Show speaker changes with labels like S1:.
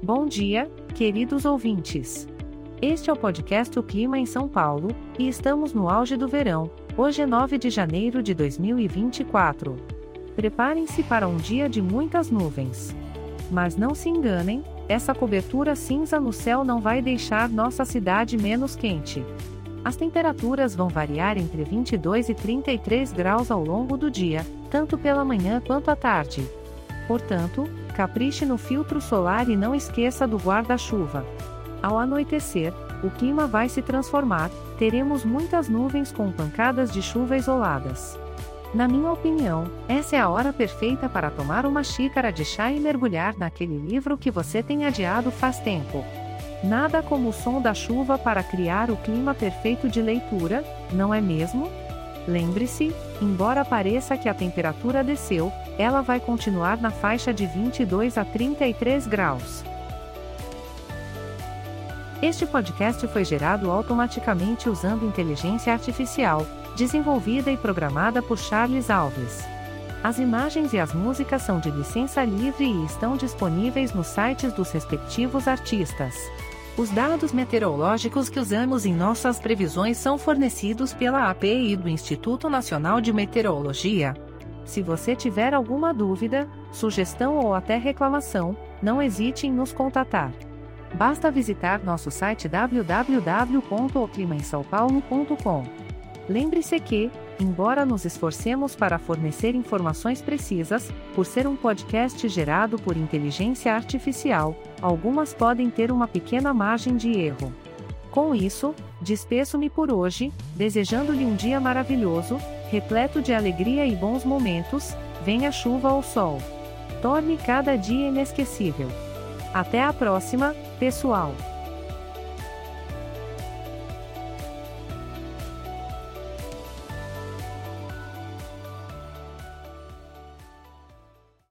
S1: Bom dia, queridos ouvintes. Este é o podcast O Clima em São Paulo, e estamos no auge do verão. Hoje é 9 de janeiro de 2024. Preparem-se para um dia de muitas nuvens. Mas não se enganem, essa cobertura cinza no céu não vai deixar nossa cidade menos quente. As temperaturas vão variar entre 22 e 33 graus ao longo do dia, tanto pela manhã quanto à tarde. Portanto, capriche no filtro solar e não esqueça do guarda-chuva. Ao anoitecer, o clima vai se transformar, teremos muitas nuvens com pancadas de chuva isoladas. Na minha opinião, essa é a hora perfeita para tomar uma xícara de chá e mergulhar naquele livro que você tem adiado faz tempo. Nada como o som da chuva para criar o clima perfeito de leitura, não é mesmo? Lembre-se, embora pareça que a temperatura desceu, ela vai continuar na faixa de 22 a 33 graus. Este podcast foi gerado automaticamente usando inteligência artificial, desenvolvida e programada por Charles Alves. As imagens e as músicas são de licença livre e estão disponíveis nos sites dos respectivos artistas. Os dados meteorológicos que usamos em nossas previsões são fornecidos pela API do Instituto Nacional de Meteorologia. Se você tiver alguma dúvida, sugestão ou até reclamação, não hesite em nos contatar. Basta visitar nosso site www.oclimaemsaopaulo.com. Lembre-se que, embora nos esforcemos para fornecer informações precisas, por ser um podcast gerado por inteligência artificial, algumas podem ter uma pequena margem de erro. Com isso, despeço-me por hoje, desejando-lhe um dia maravilhoso, repleto de alegria e bons momentos, venha chuva ou sol. Torne cada dia inesquecível. Até a próxima, pessoal!